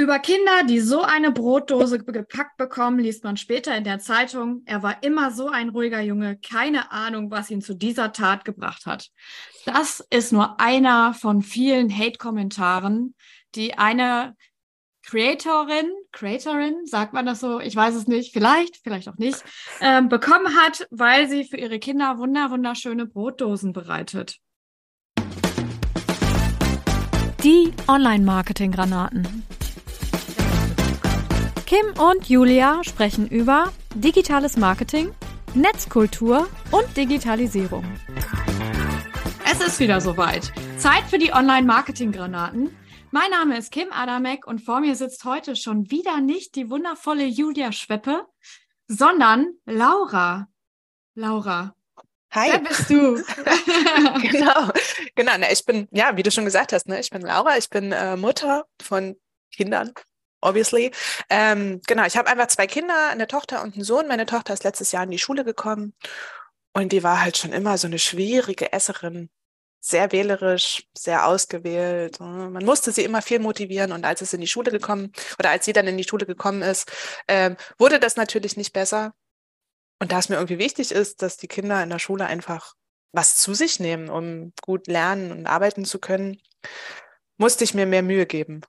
Über Kinder, die so eine Brotdose gepackt bekommen, liest man später in der Zeitung. Er war immer so ein ruhiger Junge, keine Ahnung, was ihn zu dieser Tat gebracht hat. Das ist nur einer von vielen Hate-Kommentaren, die eine Creatorin, Creatorin, sagt man das so, ich weiß es nicht, vielleicht, vielleicht auch nicht, ähm, bekommen hat, weil sie für ihre Kinder wunder, wunderschöne Brotdosen bereitet. Die Online-Marketing-Granaten. Kim und Julia sprechen über digitales Marketing, Netzkultur und Digitalisierung. Es ist wieder soweit. Zeit für die Online-Marketing-Granaten. Mein Name ist Kim Adamek und vor mir sitzt heute schon wieder nicht die wundervolle Julia Schweppe, sondern Laura. Laura. Hi. Wer bist du? genau, genau. Na, ich bin, ja, wie du schon gesagt hast, ne, ich bin Laura, ich bin äh, Mutter von Kindern obviously. Ähm, genau, ich habe einfach zwei Kinder, eine Tochter und einen Sohn. Meine Tochter ist letztes Jahr in die Schule gekommen und die war halt schon immer so eine schwierige Esserin. Sehr wählerisch, sehr ausgewählt. Man musste sie immer viel motivieren und als es in die Schule gekommen oder als sie dann in die Schule gekommen ist, ähm, wurde das natürlich nicht besser. Und da es mir irgendwie wichtig ist, dass die Kinder in der Schule einfach was zu sich nehmen, um gut lernen und arbeiten zu können, musste ich mir mehr Mühe geben.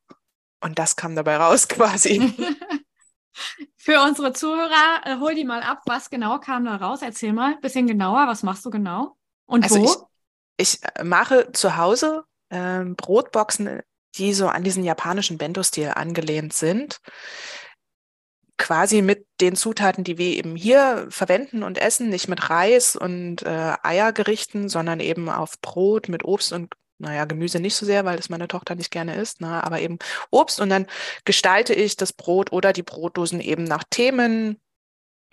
Und das kam dabei raus quasi. Für unsere Zuhörer, äh, hol die mal ab, was genau kam da raus? Erzähl mal ein bisschen genauer, was machst du genau? Und also wo? Ich, ich äh, mache zu Hause ähm, Brotboxen, die so an diesen japanischen Bento-Stil angelehnt sind. Quasi mit den Zutaten, die wir eben hier verwenden und essen, nicht mit Reis und äh, Eiergerichten, sondern eben auf Brot mit Obst und naja, Gemüse nicht so sehr, weil das meine Tochter nicht gerne isst, ne, aber eben Obst. Und dann gestalte ich das Brot oder die Brotdosen eben nach Themen,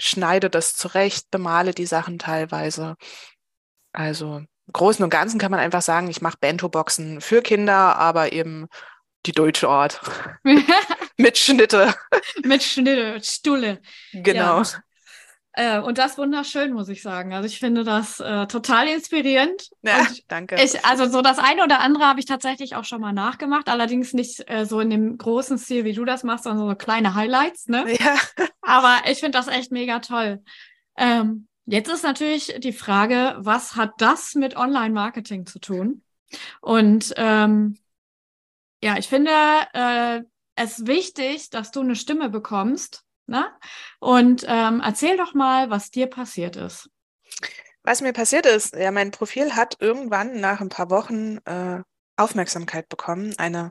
schneide das zurecht, bemale die Sachen teilweise. Also im Großen und Ganzen kann man einfach sagen, ich mache Bento-Boxen für Kinder, aber eben die deutsche Art. Mit Schnitte. Mit Schnitte, Stulle. Genau. Ja. Äh, und das wunderschön, muss ich sagen. Also ich finde das äh, total inspirierend. Ja, und danke. Ich, also so das eine oder andere habe ich tatsächlich auch schon mal nachgemacht, allerdings nicht äh, so in dem großen Stil, wie du das machst, sondern so kleine Highlights. Ne? Ja. Aber ich finde das echt mega toll. Ähm, jetzt ist natürlich die Frage, was hat das mit Online-Marketing zu tun? Und ähm, ja, ich finde äh, es wichtig, dass du eine Stimme bekommst, Ne? Und ähm, erzähl doch mal, was dir passiert ist. Was mir passiert ist, ja, mein Profil hat irgendwann nach ein paar Wochen äh, Aufmerksamkeit bekommen. Eine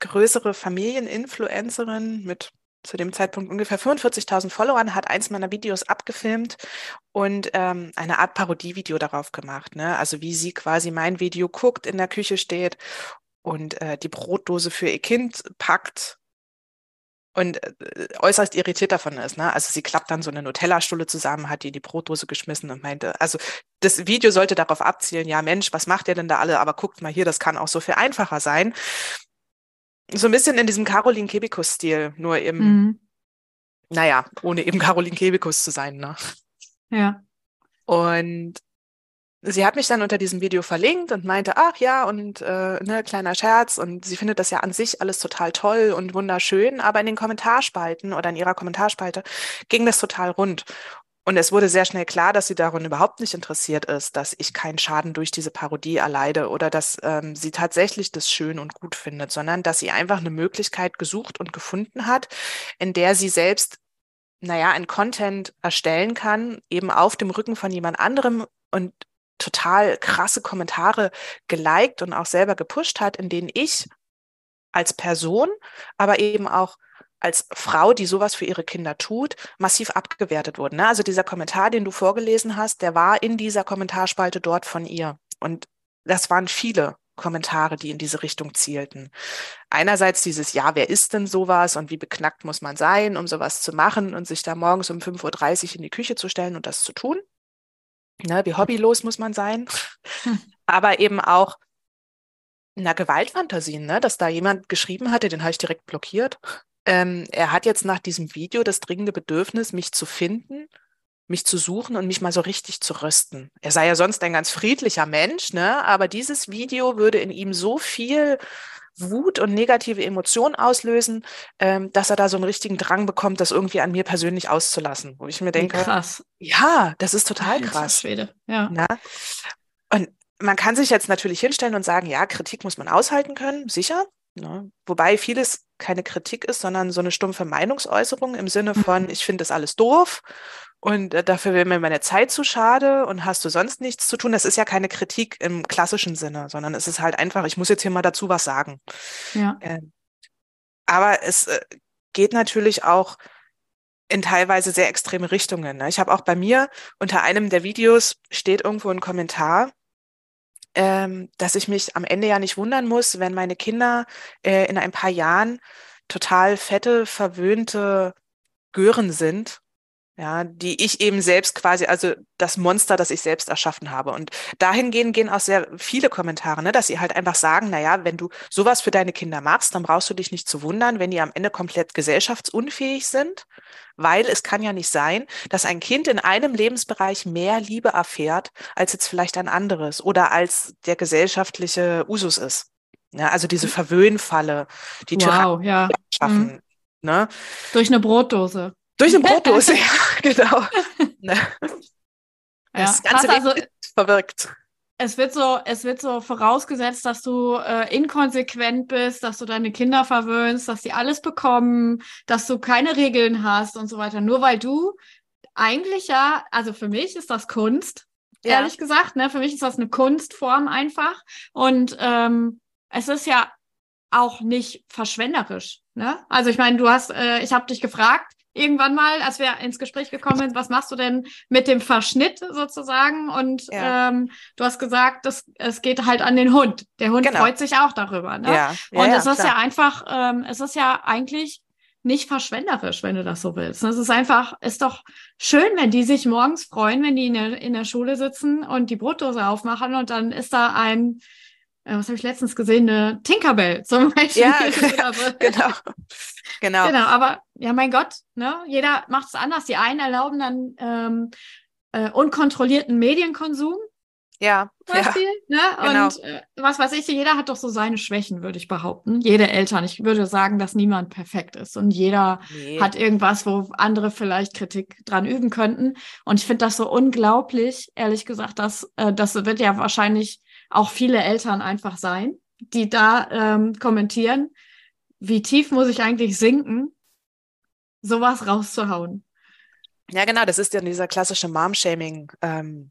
größere Familieninfluencerin mit zu dem Zeitpunkt ungefähr 45.000 Followern, hat eins meiner Videos abgefilmt und ähm, eine Art Parodievideo darauf gemacht. Ne? Also wie sie quasi mein Video guckt, in der Küche steht und äh, die Brotdose für ihr Kind packt und äh, äußerst irritiert davon ist. Ne? Also sie klappt dann so eine Nutella-Stulle zusammen, hat die in die Brotdose geschmissen und meinte, also das Video sollte darauf abzielen, ja Mensch, was macht ihr denn da alle? Aber guckt mal hier, das kann auch so viel einfacher sein. So ein bisschen in diesem Caroline Kebekus-Stil, nur eben, mhm. naja, ohne eben Caroline Kebekus zu sein. Ne? Ja. Und sie hat mich dann unter diesem Video verlinkt und meinte, ach ja, und äh, ne, kleiner Scherz. Und sie findet das ja an sich alles total toll und wunderschön, aber in den Kommentarspalten oder in ihrer Kommentarspalte ging das total rund. Und es wurde sehr schnell klar, dass sie daran überhaupt nicht interessiert ist, dass ich keinen Schaden durch diese Parodie erleide oder dass ähm, sie tatsächlich das schön und gut findet, sondern dass sie einfach eine Möglichkeit gesucht und gefunden hat, in der sie selbst naja, ein Content erstellen kann, eben auf dem Rücken von jemand anderem und total krasse Kommentare geliked und auch selber gepusht hat, in denen ich als Person, aber eben auch als Frau, die sowas für ihre Kinder tut, massiv abgewertet wurden. Ne? Also dieser Kommentar, den du vorgelesen hast, der war in dieser Kommentarspalte dort von ihr. Und das waren viele Kommentare, die in diese Richtung zielten. Einerseits dieses, ja, wer ist denn sowas und wie beknackt muss man sein, um sowas zu machen und sich da morgens um 5.30 Uhr in die Küche zu stellen und das zu tun. Ne, wie hobbylos muss man sein, aber eben auch na, Gewaltfantasien, ne? dass da jemand geschrieben hatte, den habe ich direkt blockiert. Ähm, er hat jetzt nach diesem Video das dringende Bedürfnis, mich zu finden, mich zu suchen und mich mal so richtig zu rösten. Er sei ja sonst ein ganz friedlicher Mensch, ne? aber dieses Video würde in ihm so viel Wut und negative Emotionen auslösen, ähm, dass er da so einen richtigen Drang bekommt, das irgendwie an mir persönlich auszulassen. Wo ich mir denke, krass. Ja, das ist total krass. Schwede. Ja. Na? Und man kann sich jetzt natürlich hinstellen und sagen, ja, Kritik muss man aushalten können, sicher. Ne? Wobei vieles keine Kritik ist, sondern so eine stumpfe Meinungsäußerung im Sinne von, mhm. ich finde das alles doof und äh, dafür wäre mir meine Zeit zu schade und hast du sonst nichts zu tun. Das ist ja keine Kritik im klassischen Sinne, sondern es ist halt einfach, ich muss jetzt hier mal dazu was sagen. Ja. Ähm, aber es äh, geht natürlich auch in teilweise sehr extreme Richtungen. Ne? Ich habe auch bei mir unter einem der Videos steht irgendwo ein Kommentar, ähm, dass ich mich am Ende ja nicht wundern muss, wenn meine Kinder äh, in ein paar Jahren total fette, verwöhnte Gören sind ja, die ich eben selbst quasi, also das Monster, das ich selbst erschaffen habe. Und dahingehend gehen auch sehr viele Kommentare, ne, dass sie halt einfach sagen, na ja, wenn du sowas für deine Kinder machst, dann brauchst du dich nicht zu wundern, wenn die am Ende komplett gesellschaftsunfähig sind, weil es kann ja nicht sein, dass ein Kind in einem Lebensbereich mehr Liebe erfährt, als jetzt vielleicht ein anderes oder als der gesellschaftliche Usus ist. Ja, also diese hm. Verwöhnfalle, die wow, ja. schaffen. Mhm. Ne? Durch eine Brotdose. Durch eine Brotdose, ja, genau. Ne? Das ja, Ganze also, verwirkt. Es wird so, es wird so vorausgesetzt, dass du äh, inkonsequent bist, dass du deine Kinder verwöhnst, dass sie alles bekommen, dass du keine Regeln hast und so weiter. Nur weil du eigentlich ja, also für mich ist das Kunst, ja. ehrlich gesagt. Ne? Für mich ist das eine Kunstform einfach. Und ähm, es ist ja auch nicht verschwenderisch. Ne? Also ich meine, du hast, äh, ich habe dich gefragt, irgendwann mal, als wir ins Gespräch gekommen sind, was machst du denn mit dem Verschnitt sozusagen? Und ja. ähm, du hast gesagt, das, es geht halt an den Hund. Der Hund genau. freut sich auch darüber. Ne? Ja. Ja, und es ist klar. ja einfach, ähm, es ist ja eigentlich nicht verschwenderisch, wenn du das so willst. Es ist einfach, ist doch schön, wenn die sich morgens freuen, wenn die in der, in der Schule sitzen und die Brotdose aufmachen und dann ist da ein was habe ich letztens gesehen, eine Tinkerbell zum Beispiel. Ja, genau. genau. Genau, aber ja, mein Gott, ne? jeder macht es anders. Die einen erlauben dann ähm, äh, unkontrollierten Medienkonsum. Ja, Beispiel, ja. Ne? Genau. Und äh, was weiß ich, jeder hat doch so seine Schwächen, würde ich behaupten. Jede Eltern. Ich würde sagen, dass niemand perfekt ist und jeder nee. hat irgendwas, wo andere vielleicht Kritik dran üben könnten. Und ich finde das so unglaublich, ehrlich gesagt, dass äh, das wird ja wahrscheinlich auch viele Eltern einfach sein, die da ähm, kommentieren, wie tief muss ich eigentlich sinken, sowas rauszuhauen. Ja, genau, das ist ja dieser klassische Mom-Shaming. Ähm,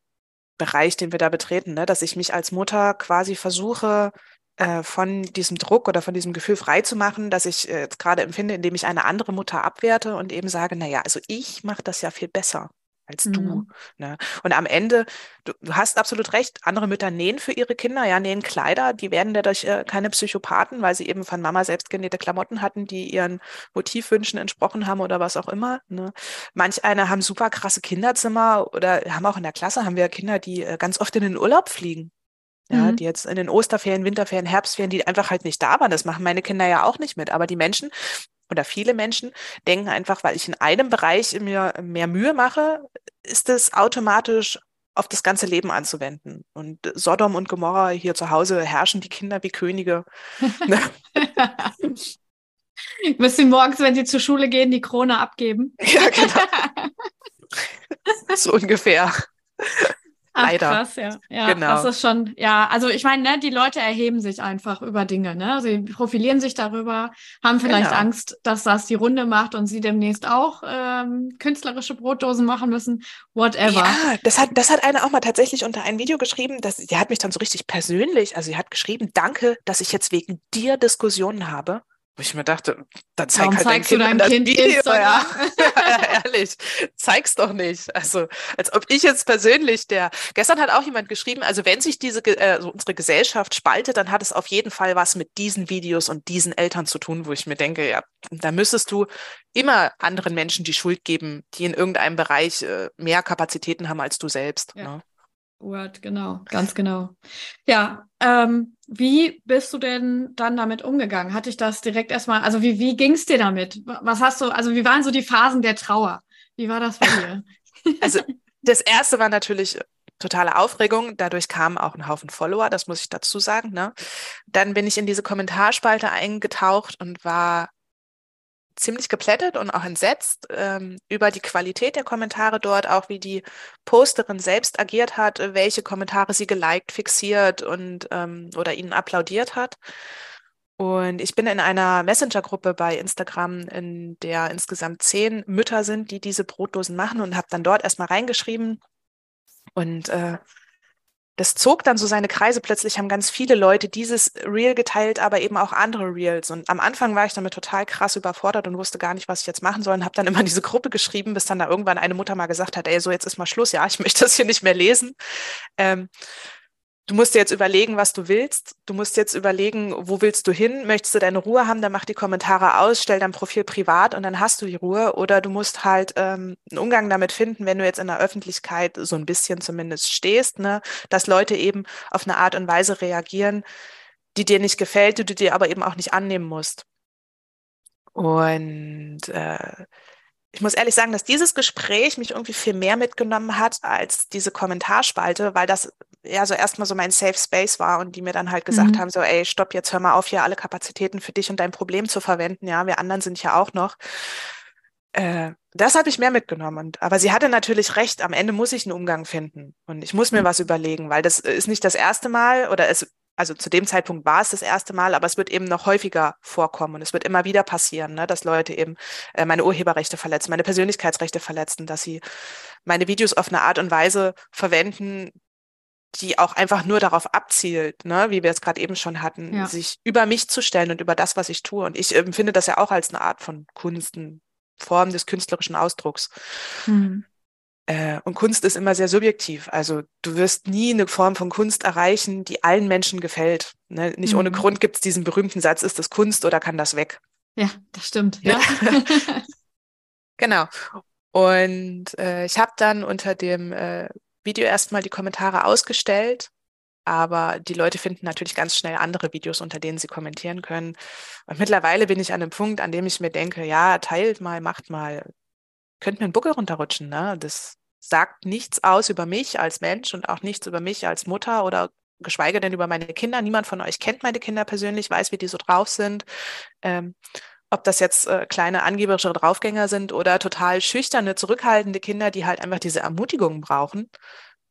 Bereich, den wir da betreten, ne? dass ich mich als Mutter quasi versuche, äh, von diesem Druck oder von diesem Gefühl frei zu machen, dass ich äh, jetzt gerade empfinde, indem ich eine andere Mutter abwerte und eben sage, na ja, also ich mache das ja viel besser als mhm. du. Ne? Und am Ende, du, du, hast absolut recht, andere Mütter nähen für ihre Kinder, ja, nähen Kleider, die werden dadurch äh, keine Psychopathen, weil sie eben von Mama selbst genähte Klamotten hatten, die ihren Motivwünschen entsprochen haben oder was auch immer. Ne? Manch eine haben super krasse Kinderzimmer oder haben auch in der Klasse haben wir Kinder, die äh, ganz oft in den Urlaub fliegen. Ja, mhm. die jetzt in den Osterferien, Winterferien, Herbstferien, die einfach halt nicht da waren. Das machen meine Kinder ja auch nicht mit. Aber die Menschen, oder viele Menschen denken einfach, weil ich in einem Bereich mir mehr Mühe mache, ist es automatisch auf das ganze Leben anzuwenden. Und Sodom und Gomorra hier zu Hause herrschen die Kinder wie Könige. Müssen sie morgens, wenn sie zur Schule gehen, die Krone abgeben? Ja, genau. so ungefähr. Ach, Leider. Krass, ja. ja. Genau. Das ist schon, ja, also ich meine, ne, die Leute erheben sich einfach über Dinge, ne? Sie profilieren sich darüber, haben vielleicht genau. Angst, dass das die Runde macht und sie demnächst auch ähm, künstlerische Brotdosen machen müssen, whatever. Ja, das hat, das hat eine auch mal tatsächlich unter ein Video geschrieben, dass, die hat mich dann so richtig persönlich, also sie hat geschrieben, danke, dass ich jetzt wegen dir Diskussionen habe. Wo ich mir dachte, dann zeig Warum halt dein Kind deinem das kind Video. Ja. ja, ehrlich, zeig's doch nicht. Also, als ob ich jetzt persönlich der. Gestern hat auch jemand geschrieben, also wenn sich diese also unsere Gesellschaft spaltet, dann hat es auf jeden Fall was mit diesen Videos und diesen Eltern zu tun, wo ich mir denke, ja, da müsstest du immer anderen Menschen die Schuld geben, die in irgendeinem Bereich äh, mehr Kapazitäten haben als du selbst. Ja. Ne? Word, genau, ganz genau. Ja, ähm, wie bist du denn dann damit umgegangen? Hatte ich das direkt erstmal, also wie, wie ging es dir damit? Was hast du, also wie waren so die Phasen der Trauer? Wie war das bei dir? Also das erste war natürlich totale Aufregung. Dadurch kamen auch ein Haufen Follower, das muss ich dazu sagen. Ne? Dann bin ich in diese Kommentarspalte eingetaucht und war ziemlich geplättet und auch entsetzt ähm, über die Qualität der Kommentare dort, auch wie die Posterin selbst agiert hat, welche Kommentare sie geliked, fixiert und ähm, oder ihnen applaudiert hat. Und ich bin in einer Messenger-Gruppe bei Instagram, in der insgesamt zehn Mütter sind, die diese Brotdosen machen und habe dann dort erstmal reingeschrieben. Und äh, das zog dann so seine Kreise. Plötzlich haben ganz viele Leute dieses Reel geteilt, aber eben auch andere Reels. Und am Anfang war ich damit total krass überfordert und wusste gar nicht, was ich jetzt machen soll. Und habe dann immer diese Gruppe geschrieben, bis dann da irgendwann eine Mutter mal gesagt hat, ey, so jetzt ist mal Schluss. Ja, ich möchte das hier nicht mehr lesen. Ähm, du musst dir jetzt überlegen, was du willst. Du musst jetzt überlegen, wo willst du hin? Möchtest du deine Ruhe haben? Dann mach die Kommentare aus, stell dein Profil privat und dann hast du die Ruhe. Oder du musst halt ähm, einen Umgang damit finden, wenn du jetzt in der Öffentlichkeit so ein bisschen zumindest stehst, ne, dass Leute eben auf eine Art und Weise reagieren, die dir nicht gefällt, die du dir aber eben auch nicht annehmen musst. Und äh, ich muss ehrlich sagen, dass dieses Gespräch mich irgendwie viel mehr mitgenommen hat als diese Kommentarspalte, weil das ja so erstmal so mein Safe Space war und die mir dann halt gesagt mhm. haben, so, ey, stopp, jetzt hör mal auf, hier alle Kapazitäten für dich und dein Problem zu verwenden. Ja, wir anderen sind ja auch noch. Äh, das habe ich mehr mitgenommen. Und, aber sie hatte natürlich recht, am Ende muss ich einen Umgang finden und ich muss mir mhm. was überlegen, weil das ist nicht das erste Mal oder es also zu dem Zeitpunkt war es das erste Mal, aber es wird eben noch häufiger vorkommen und es wird immer wieder passieren, ne, dass Leute eben äh, meine Urheberrechte verletzen, meine Persönlichkeitsrechte verletzen, dass sie meine Videos auf eine Art und Weise verwenden, die auch einfach nur darauf abzielt, ne, wie wir es gerade eben schon hatten, ja. sich über mich zu stellen und über das, was ich tue. Und ich empfinde das ja auch als eine Art von Kunst, eine Form des künstlerischen Ausdrucks. Mhm. Äh, und Kunst ist immer sehr subjektiv. Also du wirst nie eine Form von Kunst erreichen, die allen Menschen gefällt. Ne? Nicht mhm. ohne Grund gibt es diesen berühmten Satz, ist das Kunst oder kann das weg? Ja, das stimmt. Ja. genau. Und äh, ich habe dann unter dem äh, Video erstmal die Kommentare ausgestellt, aber die Leute finden natürlich ganz schnell andere Videos, unter denen sie kommentieren können. Und mittlerweile bin ich an einem Punkt, an dem ich mir denke, ja, teilt mal, macht mal, könnte mir ein Buckel runterrutschen. Ne? Das sagt nichts aus über mich als Mensch und auch nichts über mich als Mutter oder geschweige denn über meine Kinder. Niemand von euch kennt meine Kinder persönlich, weiß, wie die so drauf sind. Ähm, ob das jetzt äh, kleine angeberische Draufgänger sind oder total schüchterne, zurückhaltende Kinder, die halt einfach diese Ermutigung brauchen,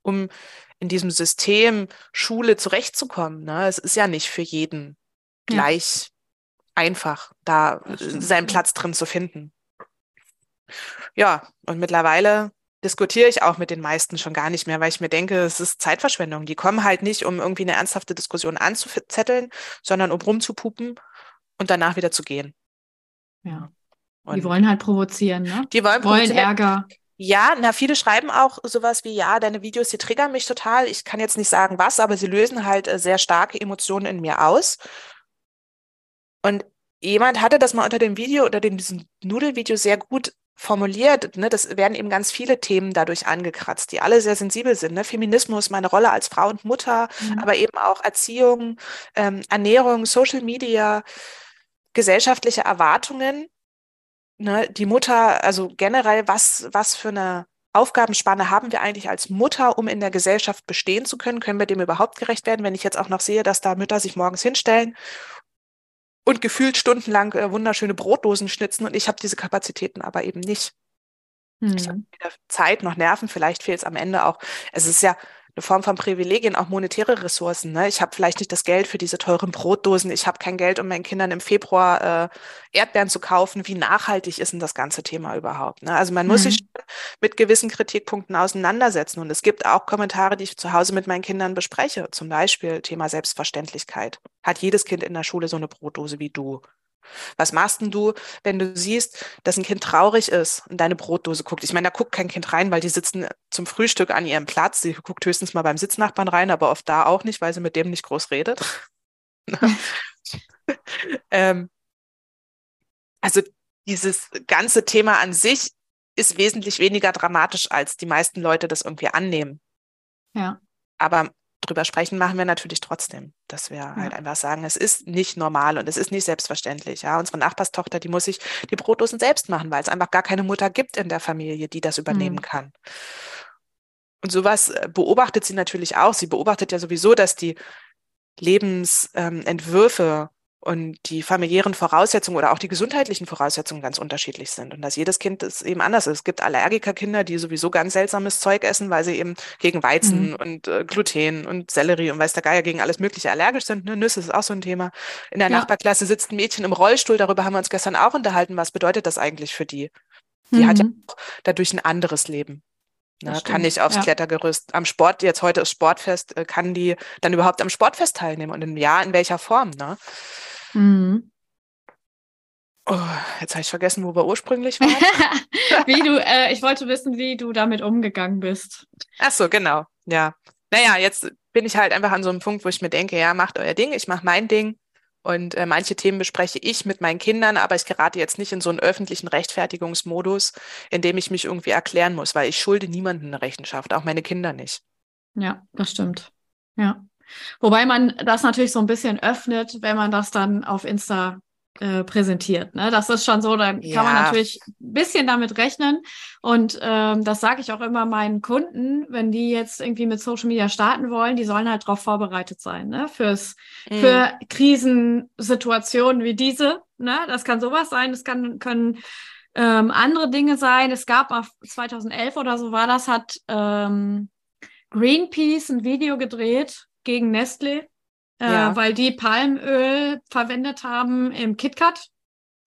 um in diesem System Schule zurechtzukommen. Ne? Es ist ja nicht für jeden ja. gleich einfach, da seinen Platz drin zu finden. Ja, und mittlerweile diskutiere ich auch mit den meisten schon gar nicht mehr, weil ich mir denke, es ist Zeitverschwendung. Die kommen halt nicht, um irgendwie eine ernsthafte Diskussion anzuzetteln, sondern um rumzupupen und danach wieder zu gehen. Ja. Und die wollen halt provozieren, ne? Die wollen, wollen Ärger. Ja, na, viele schreiben auch sowas wie, ja, deine Videos, die triggern mich total. Ich kann jetzt nicht sagen was, aber sie lösen halt äh, sehr starke Emotionen in mir aus. Und jemand hatte das mal unter dem Video oder dem, diesem Nudelvideo sehr gut formuliert, ne, das werden eben ganz viele Themen dadurch angekratzt, die alle sehr sensibel sind. Ne? Feminismus, meine Rolle als Frau und Mutter, mhm. aber eben auch Erziehung, ähm, Ernährung, Social Media, gesellschaftliche Erwartungen. Ne? Die Mutter, also generell, was, was für eine Aufgabenspanne haben wir eigentlich als Mutter, um in der Gesellschaft bestehen zu können? Können wir dem überhaupt gerecht werden, wenn ich jetzt auch noch sehe, dass da Mütter sich morgens hinstellen und gefühlt stundenlang äh, wunderschöne Brotdosen schnitzen und ich habe diese Kapazitäten aber eben nicht. Hm. Ich habe weder Zeit noch Nerven, vielleicht fehlt es am Ende auch. Es ist ja eine Form von Privilegien, auch monetäre Ressourcen. Ne? Ich habe vielleicht nicht das Geld für diese teuren Brotdosen. Ich habe kein Geld, um meinen Kindern im Februar äh, Erdbeeren zu kaufen. Wie nachhaltig ist denn das ganze Thema überhaupt? Ne? Also man mhm. muss sich mhm. mit gewissen Kritikpunkten auseinandersetzen. Und es gibt auch Kommentare, die ich zu Hause mit meinen Kindern bespreche. Zum Beispiel Thema Selbstverständlichkeit. Hat jedes Kind in der Schule so eine Brotdose wie du? Was machst denn du, wenn du siehst, dass ein Kind traurig ist und deine Brotdose guckt? Ich meine, da guckt kein Kind rein, weil die sitzen zum Frühstück an ihrem Platz. Sie guckt höchstens mal beim Sitznachbarn rein, aber oft da auch nicht, weil sie mit dem nicht groß redet. ähm, also dieses ganze Thema an sich ist wesentlich weniger dramatisch, als die meisten Leute das irgendwie annehmen. Ja. Aber drüber sprechen machen wir natürlich trotzdem, dass wir ja. halt einfach sagen, es ist nicht normal und es ist nicht selbstverständlich. Ja, unsere Nachbarstochter, die muss sich die Brotdosen selbst machen, weil es einfach gar keine Mutter gibt in der Familie, die das übernehmen mhm. kann. Und sowas äh, beobachtet sie natürlich auch. Sie beobachtet ja sowieso, dass die Lebensentwürfe und die familiären Voraussetzungen oder auch die gesundheitlichen Voraussetzungen ganz unterschiedlich sind und dass jedes Kind es eben anders ist. Es gibt Allergikerkinder, die sowieso ganz seltsames Zeug essen, weil sie eben gegen Weizen mhm. und äh, Gluten und Sellerie und weiß der Geier gegen alles Mögliche allergisch sind. Ne? Nüsse ist auch so ein Thema. In der ja. Nachbarklasse sitzt ein Mädchen im Rollstuhl, darüber haben wir uns gestern auch unterhalten. Was bedeutet das eigentlich für die? Die mhm. hat ja mhm. auch dadurch ein anderes Leben. Ne, kann ich aufs ja. Klettergerüst am Sport, jetzt heute ist Sportfest, äh, kann die dann überhaupt am Sportfest teilnehmen und im Jahr in welcher Form? Ne? Mhm. Oh, jetzt habe ich vergessen, wo wir ursprünglich waren. wie du, äh, ich wollte wissen, wie du damit umgegangen bist. Ach so, genau. Ja. Naja, jetzt bin ich halt einfach an so einem Punkt, wo ich mir denke, ja, macht euer Ding, ich mache mein Ding. Und äh, manche Themen bespreche ich mit meinen Kindern, aber ich gerate jetzt nicht in so einen öffentlichen Rechtfertigungsmodus, in dem ich mich irgendwie erklären muss, weil ich schulde niemanden eine Rechenschaft, auch meine Kinder nicht. Ja, das stimmt. Ja. Wobei man das natürlich so ein bisschen öffnet, wenn man das dann auf Insta äh, präsentiert. Ne? Das ist schon so, da ja. kann man natürlich ein bisschen damit rechnen. Und ähm, das sage ich auch immer meinen Kunden, wenn die jetzt irgendwie mit Social Media starten wollen, die sollen halt darauf vorbereitet sein, ne? Fürs, mhm. für Krisensituationen wie diese. Ne? Das kann sowas sein, das kann, können ähm, andere Dinge sein. Es gab auf 2011 oder so war das, hat ähm, Greenpeace ein Video gedreht gegen Nestle, äh, ja. weil die Palmöl verwendet haben im KitKat.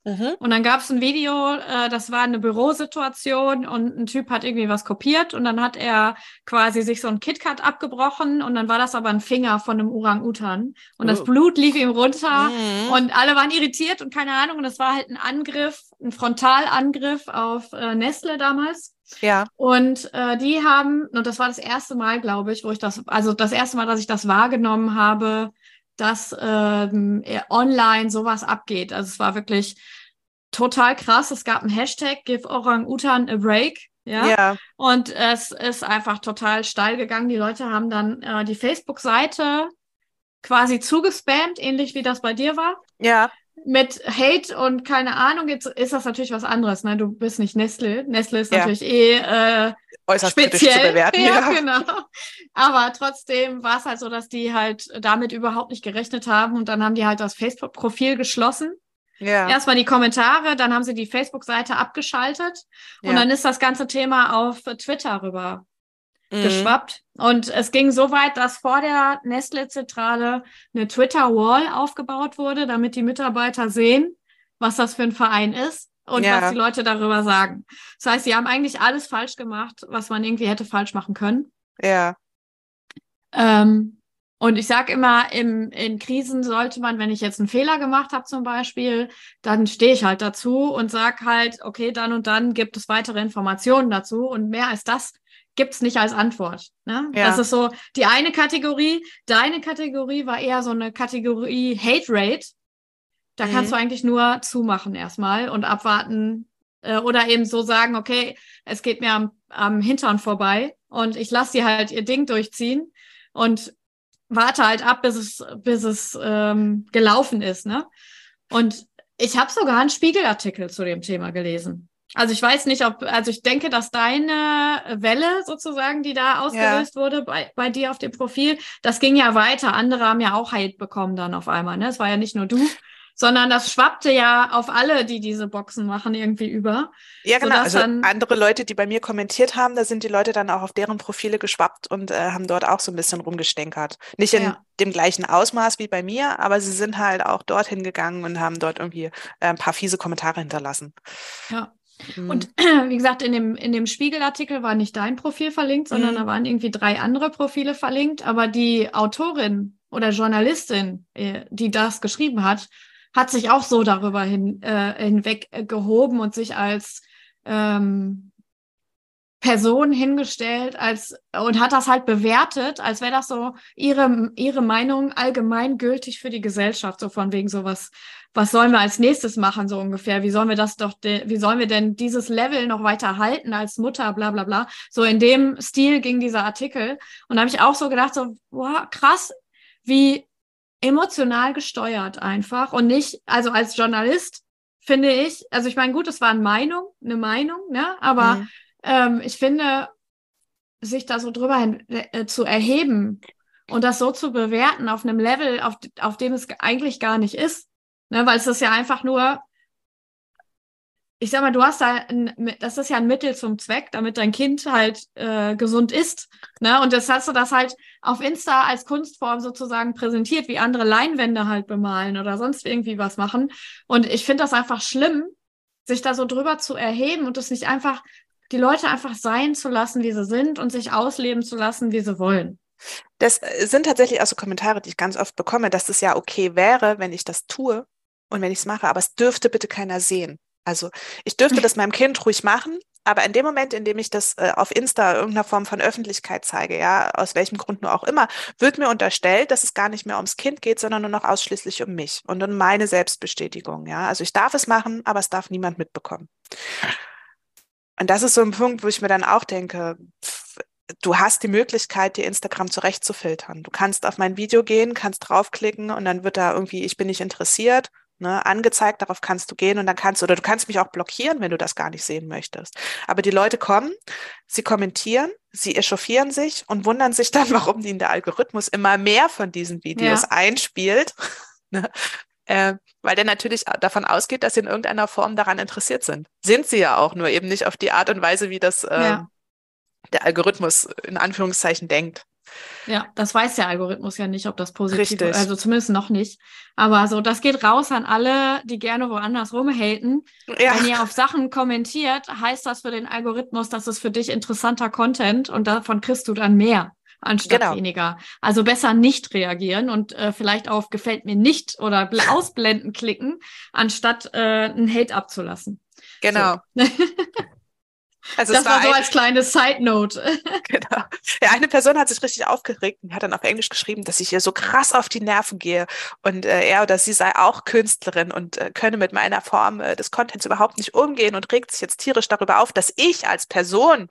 Mhm. Und dann gab es ein Video, äh, das war eine Bürosituation und ein Typ hat irgendwie was kopiert und dann hat er quasi sich so ein KitKat abgebrochen und dann war das aber ein Finger von einem Orang-Utan und oh. das Blut lief ihm runter mhm. und alle waren irritiert und keine Ahnung und das war halt ein Angriff, ein Frontalangriff auf äh, Nestle damals. Ja. Und äh, die haben, und das war das erste Mal, glaube ich, wo ich das, also das erste Mal, dass ich das wahrgenommen habe, dass ähm, online sowas abgeht. Also es war wirklich total krass. Es gab einen Hashtag, Give Orang Utan a Break. Ja? ja. Und es ist einfach total steil gegangen. Die Leute haben dann äh, die Facebook-Seite quasi zugespammt, ähnlich wie das bei dir war. Ja mit Hate und keine Ahnung, jetzt ist das natürlich was anderes. Ne? Du bist nicht Nestle. Nestle ist ja. natürlich eh äh, äußerst speziell. zu bewerten. Ja, ja, genau. Aber trotzdem war es halt so, dass die halt damit überhaupt nicht gerechnet haben und dann haben die halt das Facebook-Profil geschlossen. Ja. Erstmal die Kommentare, dann haben sie die Facebook-Seite abgeschaltet und dann ist das ganze Thema auf Twitter rüber mhm. geschwappt. Und es ging so weit, dass vor der Nestle-Zentrale eine Twitter-Wall aufgebaut wurde, damit die Mitarbeiter sehen, was das für ein Verein ist und ja. was die Leute darüber sagen. Das heißt, sie haben eigentlich alles falsch gemacht, was man irgendwie hätte falsch machen können. Ja. Ähm, und ich sage immer, im, in Krisen sollte man, wenn ich jetzt einen Fehler gemacht habe zum Beispiel, dann stehe ich halt dazu und sage halt, okay, dann und dann gibt es weitere Informationen dazu. Und mehr als das gibt es nicht als Antwort. Ne? Ja. Das ist so die eine Kategorie. Deine Kategorie war eher so eine Kategorie Hate Rate. Da mhm. kannst du eigentlich nur zumachen erstmal und abwarten äh, oder eben so sagen, okay, es geht mir am, am Hintern vorbei und ich lasse sie halt ihr Ding durchziehen und warte halt ab, bis es, bis es ähm, gelaufen ist. Ne? Und ich habe sogar einen Spiegelartikel zu dem Thema gelesen. Also ich weiß nicht, ob, also ich denke, dass deine Welle sozusagen, die da ausgelöst ja. wurde bei, bei dir auf dem Profil, das ging ja weiter. Andere haben ja auch Hate bekommen dann auf einmal. Ne? Es war ja nicht nur du, sondern das schwappte ja auf alle, die diese Boxen machen, irgendwie über. Ja, genau. Also andere Leute, die bei mir kommentiert haben, da sind die Leute dann auch auf deren Profile geschwappt und äh, haben dort auch so ein bisschen rumgestänkert. Nicht in ja. dem gleichen Ausmaß wie bei mir, aber sie sind halt auch dorthin gegangen und haben dort irgendwie äh, ein paar fiese Kommentare hinterlassen. Ja. Und wie gesagt, in dem, in dem Spiegelartikel war nicht dein Profil verlinkt, sondern mhm. da waren irgendwie drei andere Profile verlinkt. Aber die Autorin oder Journalistin, äh, die das geschrieben hat, hat sich auch so darüber hin, äh, hinweg gehoben und sich als ähm, Person hingestellt als und hat das halt bewertet, als wäre das so ihre, ihre Meinung allgemeingültig für die Gesellschaft, so von wegen sowas, was sollen wir als nächstes machen, so ungefähr, wie sollen wir das doch, wie sollen wir denn dieses Level noch weiter halten als Mutter, bla bla bla. So in dem Stil ging dieser Artikel. Und da habe ich auch so gedacht, so, wow, krass, wie emotional gesteuert einfach und nicht, also als Journalist finde ich, also ich meine, gut, es war eine Meinung, eine Meinung, ne, aber mhm ähm, ich finde, sich da so drüber hin, äh, zu erheben und das so zu bewerten auf einem Level, auf, auf dem es eigentlich gar nicht ist. Ne, weil es ist ja einfach nur, ich sag mal, du hast da, ein, das ist ja ein Mittel zum Zweck, damit dein Kind halt äh, gesund ist. Ne? Und das hast du das halt auf Insta als Kunstform sozusagen präsentiert, wie andere Leinwände halt bemalen oder sonst irgendwie was machen. Und ich finde das einfach schlimm, sich da so drüber zu erheben und es nicht einfach, die Leute einfach sein zu lassen, wie sie sind und sich ausleben zu lassen, wie sie wollen. Das äh, sind tatsächlich auch so Kommentare, die ich ganz oft bekomme, dass es ja okay wäre, wenn ich das tue und wenn ich es mache, aber es dürfte bitte keiner sehen. Also ich dürfte das meinem Kind ruhig machen, aber in dem Moment, in dem ich das äh, auf Insta irgendeiner Form von Öffentlichkeit zeige, ja, aus welchem Grund nur auch immer, wird mir unterstellt, dass es gar nicht mehr ums Kind geht, sondern nur noch ausschließlich um mich und um meine Selbstbestätigung, ja. Also ich darf es machen, aber es darf niemand mitbekommen. Und das ist so ein Punkt, wo ich mir dann auch denke, pff, du hast die Möglichkeit, dir Instagram zurechtzufiltern. Du kannst auf mein Video gehen, kannst draufklicken und dann wird da irgendwie, ich bin nicht interessiert ne, angezeigt, darauf kannst du gehen und dann kannst du, oder du kannst mich auch blockieren, wenn du das gar nicht sehen möchtest. Aber die Leute kommen, sie kommentieren, sie echauffieren sich und wundern sich dann, warum ihnen der Algorithmus immer mehr von diesen Videos ja. einspielt. ne? äh, weil der natürlich davon ausgeht, dass sie in irgendeiner Form daran interessiert sind. Sind sie ja auch, nur eben nicht auf die Art und Weise, wie das äh, ja. der Algorithmus in Anführungszeichen denkt. Ja, das weiß der Algorithmus ja nicht, ob das positiv ist. Also zumindest noch nicht. Aber so, das geht raus an alle, die gerne woanders rumhaten. Ja. Wenn ihr auf Sachen kommentiert, heißt das für den Algorithmus, dass es für dich interessanter Content und davon kriegst du dann mehr anstatt genau. weniger. Also besser nicht reagieren und äh, vielleicht auf gefällt mir nicht oder ausblenden klicken, anstatt äh, einen Hate abzulassen. Genau. So. Also das war, war so als kleine Side Note. Genau. Ja, eine Person hat sich richtig aufgeregt und hat dann auf Englisch geschrieben, dass ich ihr so krass auf die Nerven gehe und äh, er oder sie sei auch Künstlerin und äh, könne mit meiner Form äh, des Contents überhaupt nicht umgehen und regt sich jetzt tierisch darüber auf, dass ich als Person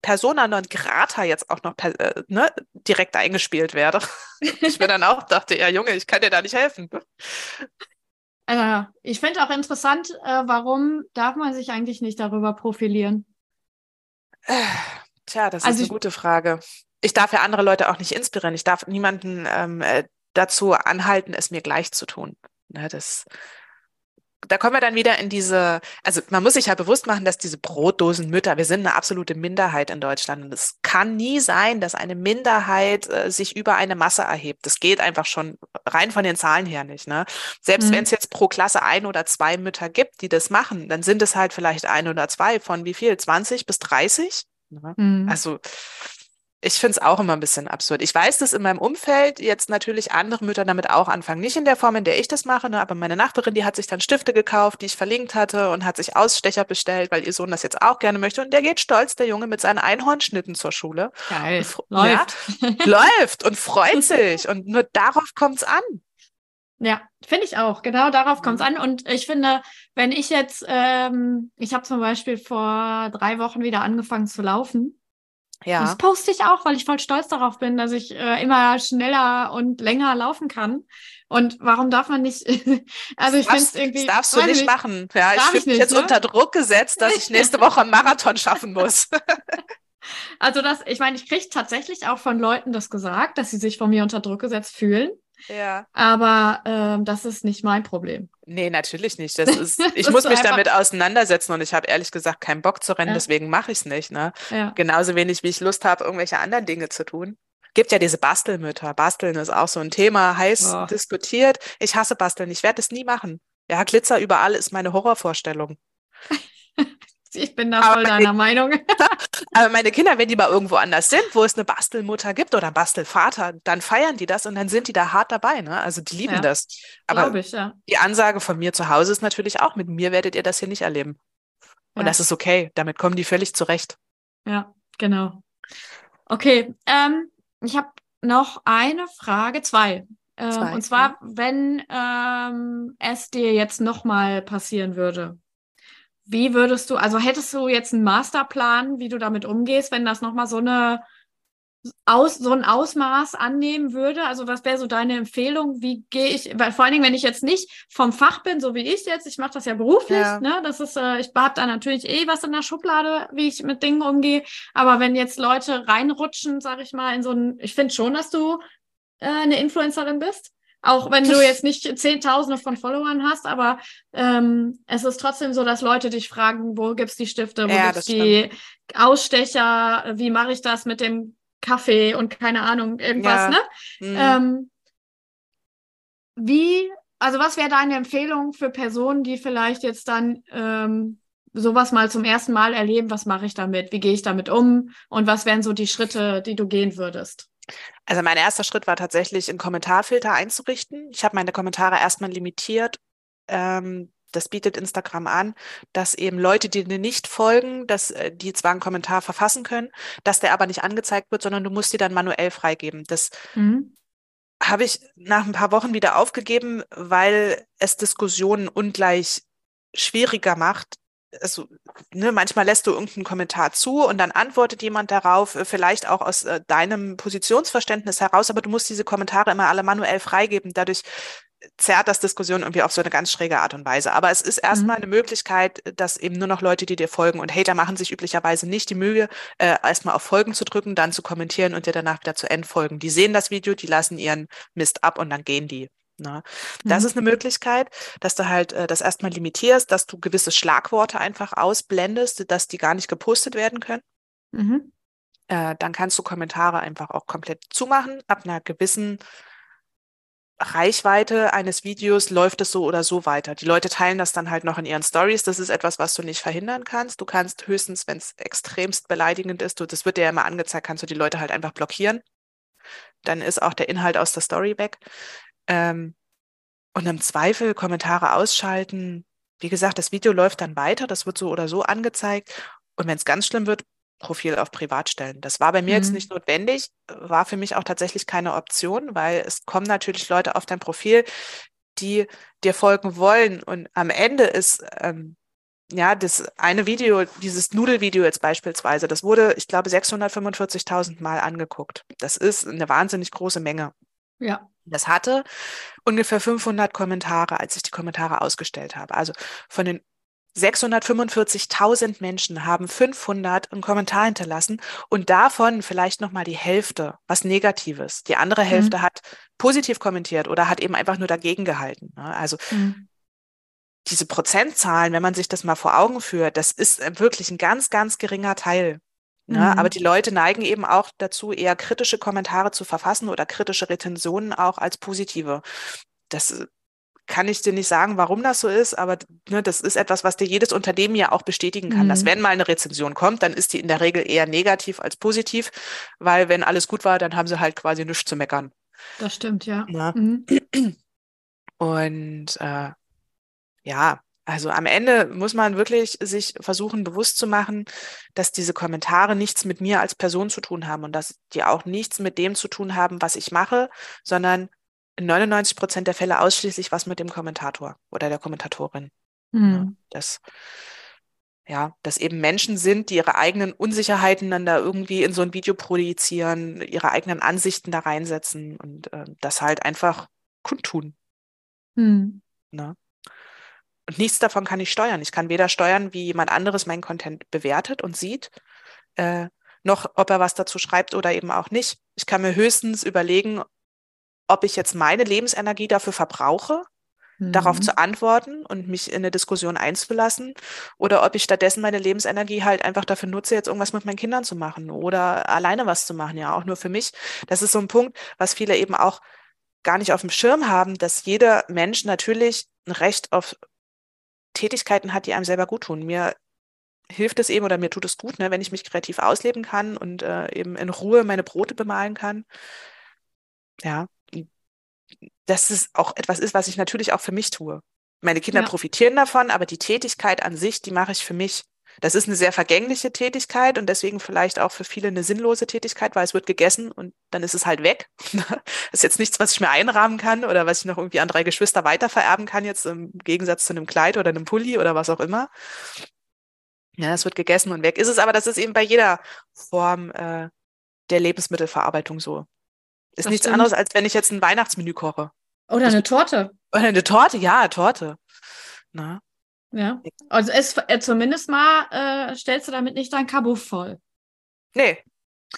Persona non grata jetzt auch noch äh, ne, direkt eingespielt werde. ich mir dann auch dachte, ja Junge, ich kann dir da nicht helfen. Äh, ich finde auch interessant, äh, warum darf man sich eigentlich nicht darüber profilieren? Tja, das also ist eine gute Frage. Ich darf ja andere Leute auch nicht inspirieren. Ich darf niemanden ähm, äh, dazu anhalten, es mir gleich zu tun. Ne, das, da kommen wir dann wieder in diese, also man muss sich ja bewusst machen, dass diese Brotdosenmütter, wir sind eine absolute Minderheit in Deutschland und es kann nie sein, dass eine Minderheit äh, sich über eine Masse erhebt. Das geht einfach schon rein von den Zahlen her nicht. Ne? Selbst mhm. wenn es jetzt pro Klasse ein oder zwei Mütter gibt, die das machen, dann sind es halt vielleicht ein oder zwei von wie viel? 20 bis 30? Ne? Mhm. Also ich finde es auch immer ein bisschen absurd. Ich weiß, dass in meinem Umfeld jetzt natürlich andere Mütter damit auch anfangen. Nicht in der Form, in der ich das mache, ne, aber meine Nachbarin, die hat sich dann Stifte gekauft, die ich verlinkt hatte und hat sich Ausstecher bestellt, weil ihr Sohn das jetzt auch gerne möchte. Und der geht stolz, der Junge, mit seinen Einhornschnitten zur Schule. Geil. Läuft. Ja, läuft und freut sich. Und nur darauf kommt es an. Ja, finde ich auch. Genau darauf kommt es an. Und ich finde, wenn ich jetzt, ähm, ich habe zum Beispiel vor drei Wochen wieder angefangen zu laufen. Ja. Das poste ich auch, weil ich voll stolz darauf bin, dass ich äh, immer schneller und länger laufen kann. Und warum darf man nicht? also ich finde es irgendwie. Das darfst du nicht, machen. Ja, ich fühle mich jetzt ne? unter Druck gesetzt, dass ich nächste Woche einen Marathon schaffen muss. also das, ich meine, ich kriege tatsächlich auch von Leuten das gesagt, dass sie sich von mir unter Druck gesetzt fühlen. Ja. Aber ähm, das ist nicht mein Problem. Nee, natürlich nicht. Das ist, ich das muss mich damit auseinandersetzen und ich habe ehrlich gesagt keinen Bock zu rennen, ja. deswegen mache ich es nicht. Ne? Ja. Genauso wenig, wie ich Lust habe, irgendwelche anderen Dinge zu tun. Gibt ja diese Bastelmütter. Basteln ist auch so ein Thema, heiß oh. diskutiert. Ich hasse Basteln, ich werde es nie machen. Ja, Glitzer überall ist meine Horrorvorstellung. Ich bin da voll deiner Meinung. aber meine Kinder, wenn die mal irgendwo anders sind, wo es eine Bastelmutter gibt oder einen Bastelvater, dann feiern die das und dann sind die da hart dabei. Ne? Also die lieben ja, das. Aber ich, ja. die Ansage von mir zu Hause ist natürlich auch, mit mir werdet ihr das hier nicht erleben. Und ja. das ist okay. Damit kommen die völlig zurecht. Ja, genau. Okay, ähm, ich habe noch eine Frage, zwei. Ähm, zwei. Und zwar, wenn ähm, es dir jetzt nochmal passieren würde, wie würdest du, also hättest du jetzt einen Masterplan, wie du damit umgehst, wenn das nochmal so eine aus, so ein Ausmaß annehmen würde? Also was wäre so deine Empfehlung? Wie gehe ich, weil vor allen Dingen, wenn ich jetzt nicht vom Fach bin, so wie ich jetzt, ich mache das ja beruflich, ja. ne? Das ist, äh, ich habe da natürlich eh was in der Schublade, wie ich mit Dingen umgehe. Aber wenn jetzt Leute reinrutschen, sage ich mal, in so ein, ich finde schon, dass du äh, eine Influencerin bist. Auch wenn du jetzt nicht Zehntausende von Followern hast, aber ähm, es ist trotzdem so, dass Leute dich fragen, wo gibt's die Stifte, wo ja, gibt's die Ausstecher, wie mache ich das mit dem Kaffee und keine Ahnung, irgendwas, ja. ne? Mhm. Ähm, wie, also was wäre deine Empfehlung für Personen, die vielleicht jetzt dann ähm, sowas mal zum ersten Mal erleben? Was mache ich damit? Wie gehe ich damit um? Und was wären so die Schritte, die du gehen würdest? Also mein erster Schritt war tatsächlich, einen Kommentarfilter einzurichten. Ich habe meine Kommentare erstmal limitiert. Ähm, das bietet Instagram an, dass eben Leute, die dir nicht folgen, dass äh, die zwar einen Kommentar verfassen können, dass der aber nicht angezeigt wird, sondern du musst die dann manuell freigeben. Das mhm. habe ich nach ein paar Wochen wieder aufgegeben, weil es Diskussionen ungleich schwieriger macht, also ne, manchmal lässt du irgendeinen Kommentar zu und dann antwortet jemand darauf, äh, vielleicht auch aus äh, deinem Positionsverständnis heraus, aber du musst diese Kommentare immer alle manuell freigeben. Dadurch zerrt das Diskussion irgendwie auf so eine ganz schräge Art und Weise. Aber es ist erstmal mhm. eine Möglichkeit, dass eben nur noch Leute, die dir folgen und Hater machen sich üblicherweise nicht die Mühe, äh, erstmal auf Folgen zu drücken, dann zu kommentieren und dir danach wieder zu entfolgen. Die sehen das Video, die lassen ihren Mist ab und dann gehen die. Ne? Das mhm. ist eine Möglichkeit, dass du halt äh, das erstmal limitierst, dass du gewisse Schlagworte einfach ausblendest, dass die gar nicht gepostet werden können. Mhm. Äh, dann kannst du Kommentare einfach auch komplett zumachen. Ab einer gewissen Reichweite eines Videos läuft es so oder so weiter. Die Leute teilen das dann halt noch in ihren Stories. Das ist etwas, was du nicht verhindern kannst. Du kannst höchstens, wenn es extremst beleidigend ist, du, das wird dir ja immer angezeigt, kannst du die Leute halt einfach blockieren. Dann ist auch der Inhalt aus der Story weg. Ähm, und im Zweifel Kommentare ausschalten. Wie gesagt, das Video läuft dann weiter, das wird so oder so angezeigt. Und wenn es ganz schlimm wird, Profil auf Privat stellen. Das war bei mir mhm. jetzt nicht notwendig, war für mich auch tatsächlich keine Option, weil es kommen natürlich Leute auf dein Profil, die dir folgen wollen. Und am Ende ist ähm, ja, das eine Video, dieses Nudelvideo jetzt beispielsweise, das wurde, ich glaube, 645.000 Mal angeguckt. Das ist eine wahnsinnig große Menge. Ja. Das hatte ungefähr 500 Kommentare, als ich die Kommentare ausgestellt habe. Also von den 645.000 Menschen haben 500 einen Kommentar hinterlassen und davon vielleicht noch mal die Hälfte was Negatives. Die andere mhm. Hälfte mhm. hat positiv kommentiert oder hat eben einfach nur dagegen gehalten. Ne? Also mhm. diese Prozentzahlen, wenn man sich das mal vor Augen führt, das ist wirklich ein ganz, ganz geringer Teil. Ne? Mhm. Aber die Leute neigen eben auch dazu, eher kritische Kommentare zu verfassen oder kritische Retentionen auch als positive. Das äh, kann ich dir nicht sagen, warum das so ist, aber ne, das ist etwas, was dir jedes Unternehmen ja auch bestätigen kann, mhm. dass wenn mal eine Rezension kommt, dann ist die in der Regel eher negativ als positiv, weil wenn alles gut war, dann haben sie halt quasi nichts zu meckern. Das stimmt, ja. ja. Mhm. Und äh, ja, also am Ende muss man wirklich sich versuchen, bewusst zu machen, dass diese Kommentare nichts mit mir als Person zu tun haben und dass die auch nichts mit dem zu tun haben, was ich mache, sondern in 99 Prozent der Fälle ausschließlich was mit dem Kommentator oder der Kommentatorin. Mhm. Das, ja, dass eben Menschen sind, die ihre eigenen Unsicherheiten dann da irgendwie in so ein Video projizieren, ihre eigenen Ansichten da reinsetzen und äh, das halt einfach kundtun. Mhm. Ne? Und nichts davon kann ich steuern. Ich kann weder steuern, wie jemand anderes meinen Content bewertet und sieht, äh, noch ob er was dazu schreibt oder eben auch nicht. Ich kann mir höchstens überlegen, ob ich jetzt meine Lebensenergie dafür verbrauche, mhm. darauf zu antworten und mich in eine Diskussion einzulassen, oder ob ich stattdessen meine Lebensenergie halt einfach dafür nutze, jetzt irgendwas mit meinen Kindern zu machen oder alleine was zu machen, ja, auch nur für mich. Das ist so ein Punkt, was viele eben auch gar nicht auf dem Schirm haben, dass jeder Mensch natürlich ein Recht auf Tätigkeiten hat, die einem selber gut tun. Mir hilft es eben oder mir tut es gut, ne, wenn ich mich kreativ ausleben kann und äh, eben in Ruhe meine Brote bemalen kann. Ja, dass es auch etwas ist, was ich natürlich auch für mich tue. Meine Kinder ja. profitieren davon, aber die Tätigkeit an sich, die mache ich für mich. Das ist eine sehr vergängliche Tätigkeit und deswegen vielleicht auch für viele eine sinnlose Tätigkeit, weil es wird gegessen und dann ist es halt weg. das ist jetzt nichts, was ich mir einrahmen kann oder was ich noch irgendwie an drei Geschwister weitervererben kann, jetzt im Gegensatz zu einem Kleid oder einem Pulli oder was auch immer. Ja, es wird gegessen und weg ist es, aber das ist eben bei jeder Form äh, der Lebensmittelverarbeitung so. Ist Das nichts stimmt. anderes, als wenn ich jetzt ein Weihnachtsmenü koche. Oder eine Torte. Oder eine Torte, ja, Torte. Na, Ja. Also es, äh, zumindest mal äh, stellst du damit nicht dein Kabuff voll. nee.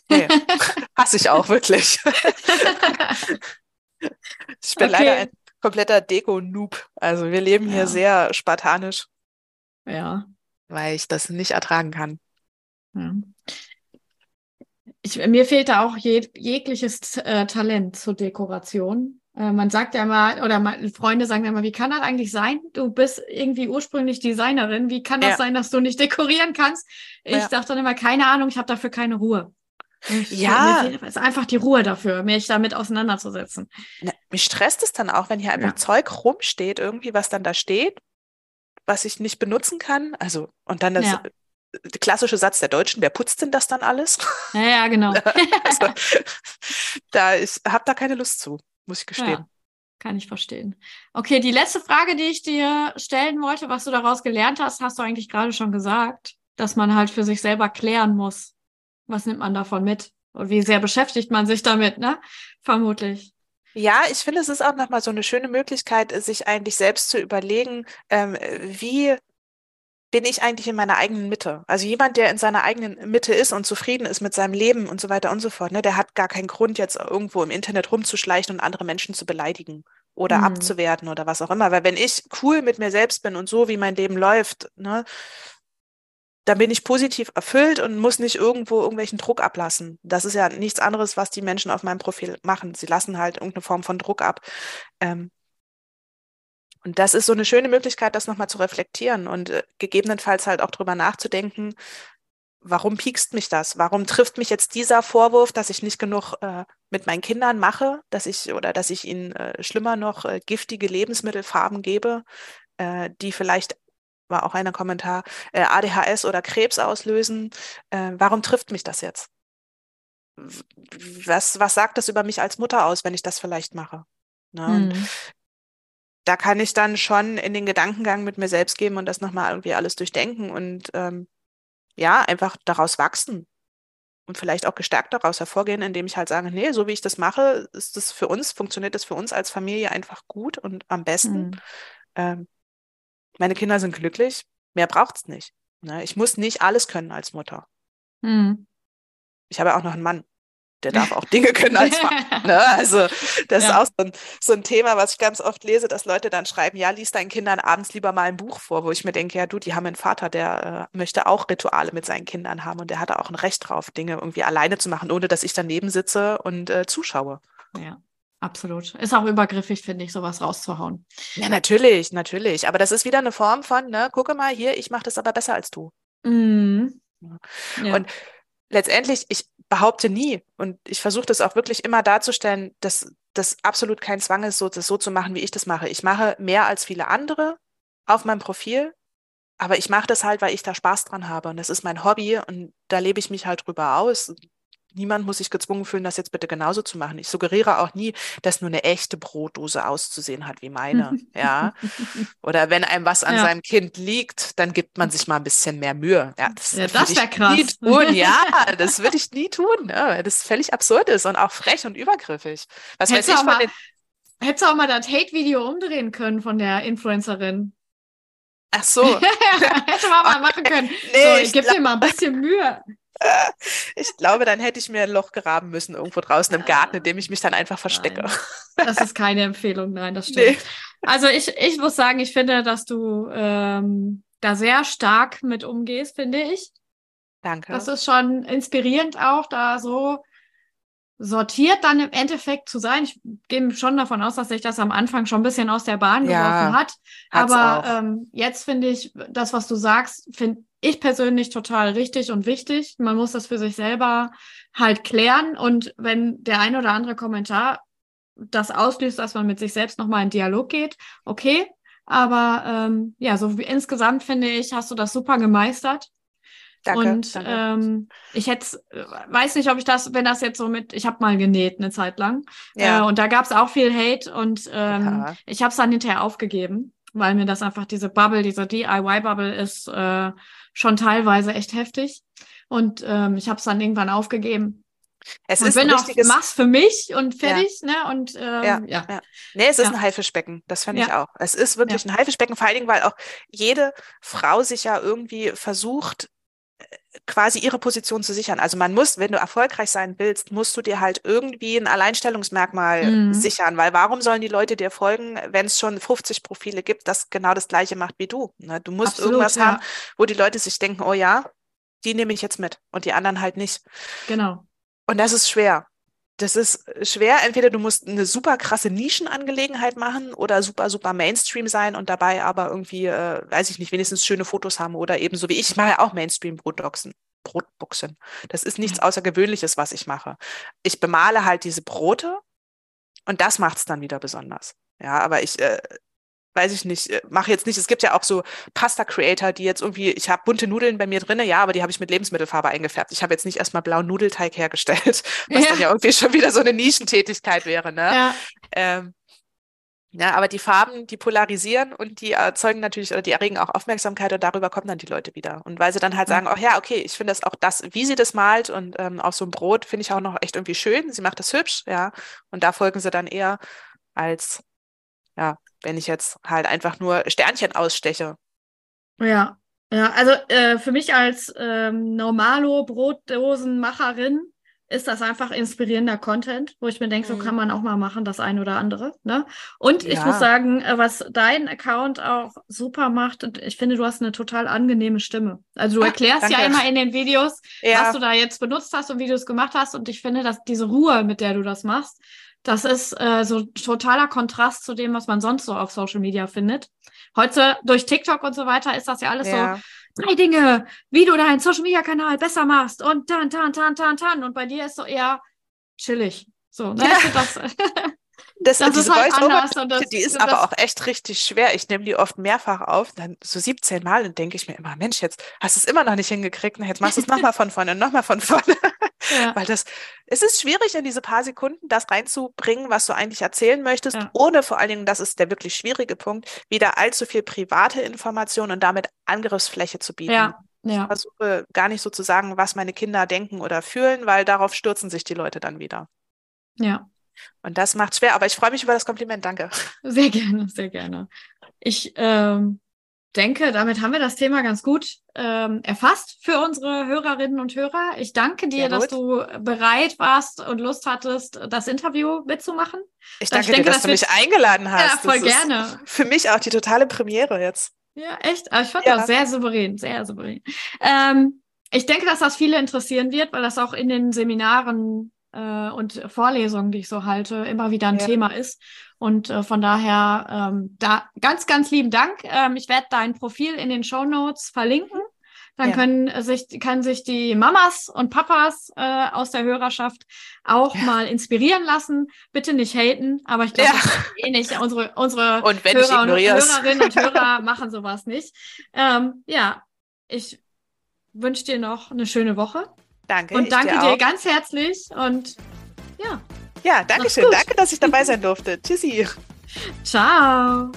Nee. Hasse ich auch, wirklich. Ich bin Okay. leider ein kompletter Deko-Noob. Also wir leben hier Ja. sehr spartanisch, ja. weil ich das nicht ertragen kann. ja. Ich, mir fehlt da auch jeg jegliches äh, Talent zur Dekoration. Äh, man sagt ja mal, oder Freunde sagen ja mal, wie kann das eigentlich sein? Du bist irgendwie ursprünglich Designerin. Wie kann das Ja. sein, dass du nicht dekorieren kannst? Ich Ja. dachte dann immer, keine Ahnung, ich habe dafür keine Ruhe. Ich, Ja. Mir ist einfach die Ruhe dafür, mich damit auseinanderzusetzen. Ne, mich stresst es dann auch, wenn hier einfach Ja. Zeug rumsteht, irgendwie, was dann da steht, was ich nicht benutzen kann. Also, und dann das Ja. äh, klassische Satz der Deutschen, wer putzt denn das dann alles? Ja, ja, genau. Also, da ich habe da keine Lust zu, muss ich gestehen. Ja, kann ich verstehen. Okay, die letzte Frage, die ich dir stellen wollte, was du daraus gelernt hast, hast du eigentlich gerade schon gesagt, dass man halt für sich selber klären muss. Was nimmt man davon mit? Und wie sehr beschäftigt man sich damit, ne? Vermutlich. Ja, ich finde, es ist auch nochmal so eine schöne Möglichkeit, sich eigentlich selbst zu überlegen, ähm, wie bin ich eigentlich in meiner eigenen Mitte? Also jemand, der in seiner eigenen Mitte ist und zufrieden ist mit seinem Leben und so weiter und so fort, ne, der hat gar keinen Grund, jetzt irgendwo im Internet rumzuschleichen und andere Menschen zu beleidigen oder Mhm. abzuwerten oder was auch immer. Weil wenn ich cool mit mir selbst bin und so, wie mein Leben läuft, ne, dann bin ich positiv erfüllt und muss nicht irgendwo irgendwelchen Druck ablassen. Das ist ja nichts anderes, was die Menschen auf meinem Profil machen. Sie lassen halt irgendeine Form von Druck ab. Ähm, und das ist so eine schöne Möglichkeit, das nochmal zu reflektieren und äh, gegebenenfalls halt auch drüber nachzudenken, warum piekst mich das? Warum trifft mich jetzt dieser Vorwurf, dass ich nicht genug äh, mit meinen Kindern mache, dass ich oder dass ich ihnen äh, schlimmer noch äh, giftige Lebensmittelfarben gebe, äh, die vielleicht war auch einer Kommentar, äh, ADHS oder Krebs auslösen. Warum trifft mich das jetzt? Was, was sagt das über mich als Mutter aus, wenn ich das vielleicht mache? Ne? Und Hm. Da kann ich dann schon in den Gedankengang mit mir selbst gehen und das nochmal irgendwie alles durchdenken und ähm, ja, einfach daraus wachsen und vielleicht auch gestärkt daraus hervorgehen, indem ich halt sage, nee, so wie ich das mache, ist das für uns, funktioniert das für uns als Familie einfach gut und am besten. Hm. Ähm, meine Kinder sind glücklich, mehr braucht's nicht. Ne? Ich muss nicht alles können als Mutter. Hm. Ich habe auch noch einen Mann, der darf auch Dinge können als Vater. Ne? Also das Ja. ist auch so ein, so ein Thema, was ich ganz oft lese, dass Leute dann schreiben, ja, lies deinen Kindern abends lieber mal ein Buch vor, wo ich mir denke, ja du, die haben einen Vater, der äh, möchte auch Rituale mit seinen Kindern haben und der hat auch ein Recht drauf, Dinge irgendwie alleine zu machen, ohne dass ich daneben sitze und äh, zuschaue. Ja, absolut. Ist auch übergriffig, finde ich, sowas rauszuhauen. Ja, natürlich, natürlich. Aber das ist wieder eine Form von, ne, gucke mal hier, ich mache das aber besser als du. Mhm. Ja. Und letztendlich, ich behaupte nie und ich versuche das auch wirklich immer darzustellen, dass das absolut kein Zwang ist, so, das so zu machen, wie ich das mache. Ich mache mehr als viele andere auf meinem Profil, aber ich mache das halt, weil ich da Spaß dran habe und das ist mein Hobby und da lebe ich mich halt drüber aus. Niemand muss sich gezwungen fühlen, das jetzt bitte genauso zu machen. Ich suggeriere auch nie, dass nur eine echte Brotdose auszusehen hat wie meine. Ja. Oder wenn einem was an Ja. seinem Kind liegt, dann gibt man sich mal ein bisschen mehr Mühe. Ja, das, Ja, das wär ich nie krass. tun. Ja, das würde ich nie tun, ne, weil das völlig absurd ist und auch frech und übergriffig. Was weiß Hättest du ich auch von mal- den. Hättest du auch mal das Hate-Video umdrehen können von der Influencerin. Ach so, Hätte man mal machen können. Nee, so, ich ich gebe dir mal ein bisschen Mühe. ich glaube, dann hätte ich mir ein Loch graben müssen irgendwo draußen im Garten, in dem ich mich dann einfach verstecke. Nein. Das ist keine Empfehlung, nein, das stimmt. Nee. Also ich, ich muss sagen, ich finde, dass du ähm, da sehr stark mit umgehst, finde ich. Danke. Das ist schon inspirierend auch, da so sortiert dann im Endeffekt zu sein. Ich gehe schon davon aus, dass sich das am Anfang schon ein bisschen aus der Bahn Ja, geworfen hat. Aber ähm, jetzt finde ich, das, was du sagst, finde ich persönlich total richtig und wichtig. Man muss das für sich selber halt klären. Und wenn der ein oder andere Kommentar das auslöst, dass man mit sich selbst nochmal in Dialog geht, okay. Aber ähm, ja, so wie insgesamt finde ich, hast du das super gemeistert. Danke. und danke. ähm, ich hätte, weiß nicht, ob ich das, wenn das jetzt so mit, ich habe mal genäht eine Zeit lang äh, ja. und da gab es auch viel Hate und ähm, Ja. ich habe es dann hinterher aufgegeben, weil mir das einfach diese Bubble, diese DIY-Bubble ist äh, schon teilweise echt heftig und ähm, ich habe es dann irgendwann aufgegeben Es und ist bin ein auch, richtiges, mach's für mich und fertig, ne? Und ähm, Ja, ja. ja. Nee, es ist Ja. ein Haifischbecken, das finde ich Ja. auch. Es ist wirklich ein Haifischbecken, vor allen Dingen, weil auch jede Frau sich ja irgendwie versucht, äh, quasi ihre Position zu sichern. Also man muss, wenn du erfolgreich sein willst, musst du dir halt irgendwie ein Alleinstellungsmerkmal Mhm. sichern, weil warum sollen die Leute dir folgen, wenn es schon 50 Profile gibt, das genau das gleiche macht wie du? Ne? Du musst Absolut, irgendwas ja. haben, wo die Leute sich denken, oh ja, die nehme ich jetzt mit und die anderen halt nicht. Genau. Und das ist schwer. Das ist schwer. Entweder du musst eine super krasse Nischenangelegenheit machen oder super, super Mainstream sein und dabei aber irgendwie, äh, weiß ich nicht, wenigstens schöne Fotos haben oder eben so wie ich, ich mache ja auch Mainstream-Brotboxen. Brotboxen. Das ist nichts Außergewöhnliches, was ich mache. Ich bemale halt diese Brote und das macht es dann wieder besonders. Ja, aber ich, äh, weiß ich nicht, äh, mache jetzt nicht, es gibt ja auch so Pasta-Creator, die jetzt irgendwie, ich habe bunte Nudeln bei mir drinne, ja, aber die habe ich mit Lebensmittelfarbe eingefärbt. Ich habe jetzt nicht erstmal blauen Nudelteig hergestellt, was Ja. dann ja irgendwie schon wieder so eine Nischentätigkeit wäre, ne? Ja. Ähm, ja, aber die Farben, die polarisieren und die erzeugen natürlich oder die erregen auch Aufmerksamkeit und darüber kommen dann die Leute wieder. Und weil sie dann halt Ja. sagen, ach ja, okay, ich finde das auch das, wie sie das malt und ähm, auf so einem Brot finde ich auch noch echt irgendwie schön. Sie macht das hübsch, ja. Und da folgen sie dann eher als, ja, wenn ich jetzt halt einfach nur Sternchen aussteche. Ja, ja, also äh, für mich als ähm, Normalo-Brotdosenmacherin ist das einfach inspirierender Content, wo ich mir denke, so Mhm. kann man auch mal machen, das ein oder andere. Ne? Und ich Ja. muss sagen, äh, was dein Account auch super macht, und ich finde, du hast eine total angenehme Stimme. Also du Ah, erklärst ja danke. immer in den Videos, was Ja, du da jetzt benutzt hast und wie du es gemacht hast. Und ich finde, dass diese Ruhe, mit der du das machst, das ist äh, so totaler Kontrast zu dem, was man sonst so auf Social Media findet. Heute durch TikTok und so weiter ist das ja alles ja. so drei Dinge, wie du deinen Social Media Kanal besser machst und tan, tan, tan, tan, tan. Und bei dir ist so eher chillig. So, ne? Ja. Das, Das, Das ist halt anders und das- die ist aber auch echt richtig schwer. Ich nehme die oft mehrfach auf, dann so 17 Mal und denke ich mir immer, Mensch, jetzt hast du es immer noch nicht hingekriegt, na, jetzt machst du es nochmal von vorne und nochmal von vorne. Ja. Weil das, es ist schwierig, in diese paar Sekunden das reinzubringen, was du eigentlich erzählen möchtest, Ja. ohne vor allen Dingen, das ist der wirklich schwierige Punkt, wieder allzu viel private Information und damit Angriffsfläche zu bieten. ja, Ich ja, versuche gar nicht so zu sagen, was meine Kinder denken oder fühlen, weil darauf stürzen sich die Leute dann wieder. ja. Und das macht schwer, aber ich freue mich über das Kompliment, danke. Sehr gerne, sehr gerne. Ich ähm, denke, damit haben wir das Thema ganz gut ähm, erfasst für unsere Hörerinnen und Hörer. Ich danke dir, dass du bereit warst und Lust hattest, das Interview mitzumachen. Ich Also ich danke denke, dir, dass das du mich eingeladen hast. ja, voll das gerne. Für mich auch die totale Premiere jetzt. Ja, echt. Aber ich fand Ja. das sehr souverän, sehr souverän. Ähm, ich denke, dass das viele interessieren wird, weil das auch in den Seminaren äh, und Vorlesungen, die ich so halte, immer wieder ein Ja. Thema ist. Und äh, von daher ähm, da ganz, ganz lieben Dank. Ähm, ich werde dein Profil in den Show Notes verlinken. Dann Ja. können äh, sich, können sich die Mamas und Papas äh, aus der Hörerschaft auch Ja. mal inspirieren lassen. Bitte nicht haten, aber ich glaube, Ja. eh nicht. Unsere, unsere Und Hörer und. Hörerinnen und Hörer machen sowas nicht. Ähm, ja, ich wünsche dir noch eine schöne Woche Danke. und danke dir dir ganz herzlich und ja, Ja, danke Mach's schön. gut. Danke, dass ich dabei sein durfte. Tschüssi. ciao.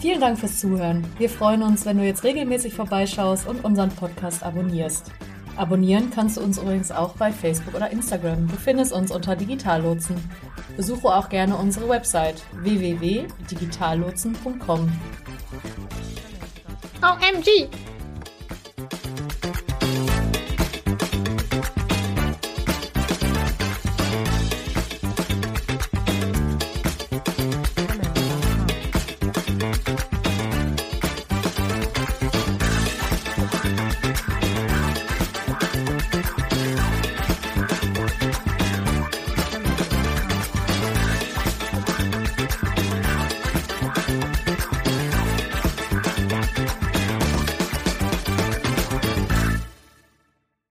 Vielen Dank fürs Zuhören. Wir freuen uns, wenn du jetzt regelmäßig vorbeischaust und unseren Podcast abonnierst. Abonnieren kannst du uns übrigens auch bei Facebook oder Instagram. Du findest uns unter Digitallotsen. Besuche auch gerne unsere Website www.digitallotsen.com. OMG.